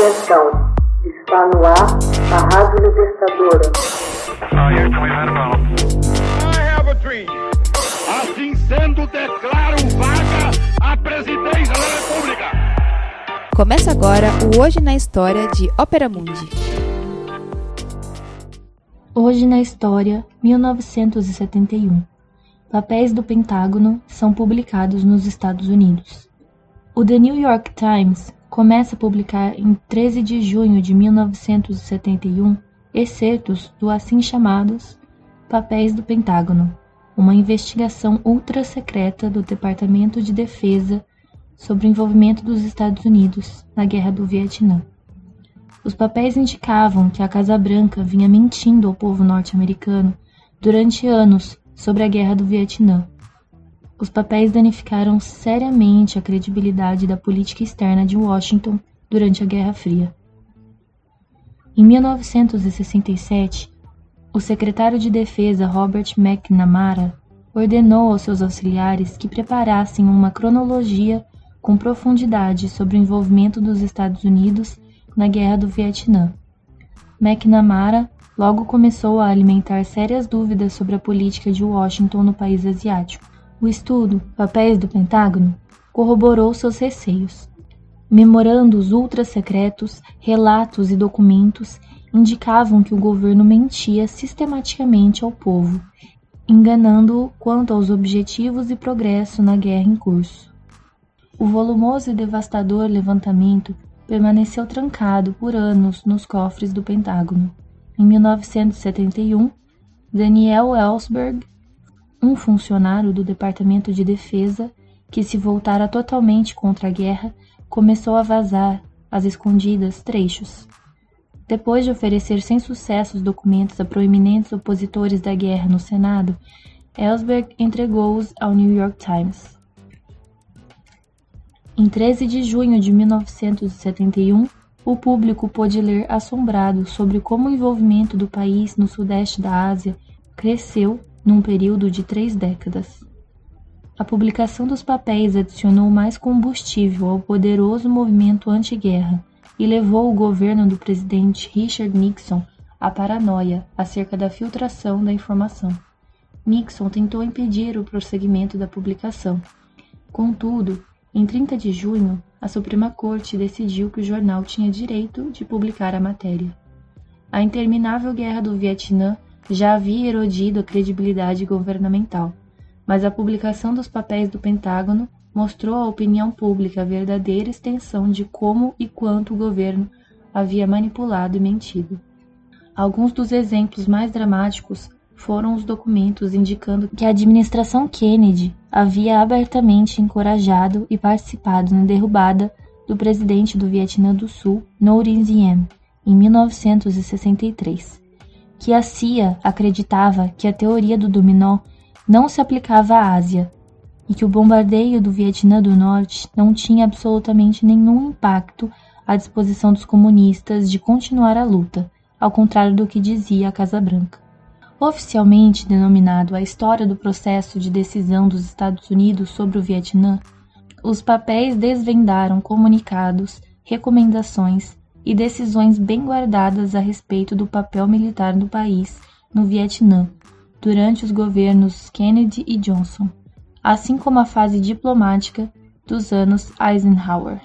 Atenção, está no ar a Rádio Libertadora. Assim sendo, declaro vaga a presidência da República. Começa agora o Hoje na História de Ópera Mundi. Hoje na História, 1971. Papéis do Pentágono são publicados nos Estados Unidos. O The New York Times começa a publicar em 13 de junho de 1971 excertos do assim chamados Papéis do Pentágono, uma investigação ultra-secreta do Departamento de Defesa sobre o envolvimento dos Estados Unidos na Guerra do Vietnã. Os papéis indicavam que a Casa Branca vinha mentindo ao povo norte-americano durante anos sobre a Guerra do Vietnã os papéis danificaram seriamente a credibilidade da política externa de Washington durante a Guerra Fria. Em 1967, o secretário de Defesa Robert McNamara ordenou aos seus auxiliares que preparassem uma cronologia com profundidade sobre o envolvimento dos Estados Unidos na Guerra do Vietnã. McNamara logo começou a alimentar sérias dúvidas sobre a política de Washington no país asiático. O estudo Papéis do Pentágono corroborou seus receios. Memorandos ultra-secretos, relatos e documentos indicavam que o governo mentia sistematicamente ao povo, enganando-o quanto aos objetivos e progresso na guerra em curso. O volumoso e devastador levantamento permaneceu trancado por anos nos cofres do Pentágono. Em 1971, Daniel Ellsberg um funcionário do Departamento de Defesa, que se voltara totalmente contra a guerra, começou a vazar, às escondidas, trechos. Depois de oferecer sem sucesso os documentos a proeminentes opositores da guerra no Senado, Ellsberg entregou-os ao New York Times. Em 13 de junho de 1971, o público pôde ler assombrado sobre como o envolvimento do país no sudeste da Ásia cresceu num período de três décadas. A publicação dos papéis adicionou mais combustível ao poderoso movimento anti-guerra e levou o governo do presidente Richard Nixon à paranoia acerca da filtração da informação. Nixon tentou impedir o prosseguimento da publicação. Contudo, em 30 de junho, a Suprema Corte decidiu que o jornal tinha direito de publicar a matéria. A interminável guerra do Vietnã já havia erodido a credibilidade governamental, mas a publicação dos papéis do Pentágono mostrou à opinião pública a verdadeira extensão de como e quanto o governo havia manipulado e mentido. Alguns dos exemplos mais dramáticos foram os documentos indicando que a administração Kennedy havia abertamente encorajado e participado na derrubada do presidente do Vietnã do Sul, Ngo Dinh em 1963 que a CIA acreditava que a teoria do dominó não se aplicava à Ásia e que o bombardeio do Vietnã do Norte não tinha absolutamente nenhum impacto à disposição dos comunistas de continuar a luta, ao contrário do que dizia a Casa Branca. Oficialmente denominado A História do Processo de Decisão dos Estados Unidos sobre o Vietnã, os papéis desvendaram comunicados, recomendações e decisões bem guardadas a respeito do papel militar do país no Vietnã durante os governos Kennedy e Johnson, assim como a fase diplomática dos anos Eisenhower.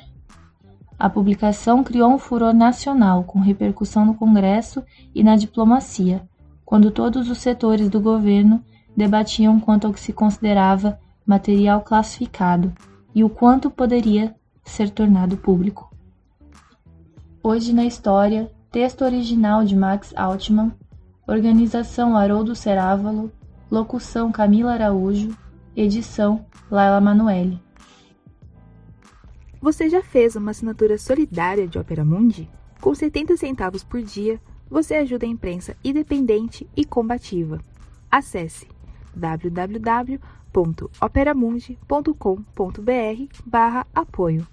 A publicação criou um furor nacional com repercussão no Congresso e na diplomacia, quando todos os setores do governo debatiam quanto ao que se considerava material classificado e o quanto poderia ser tornado público. Hoje na História, texto original de Max Altman, organização Haroldo Cerávalo, locução Camila Araújo, edição Laila Manoeli. Você já fez uma assinatura solidária de Opera Mundi? Com 70 centavos por dia, você ajuda a imprensa independente e combativa. Acesse www.operamundi.com.br/apoio.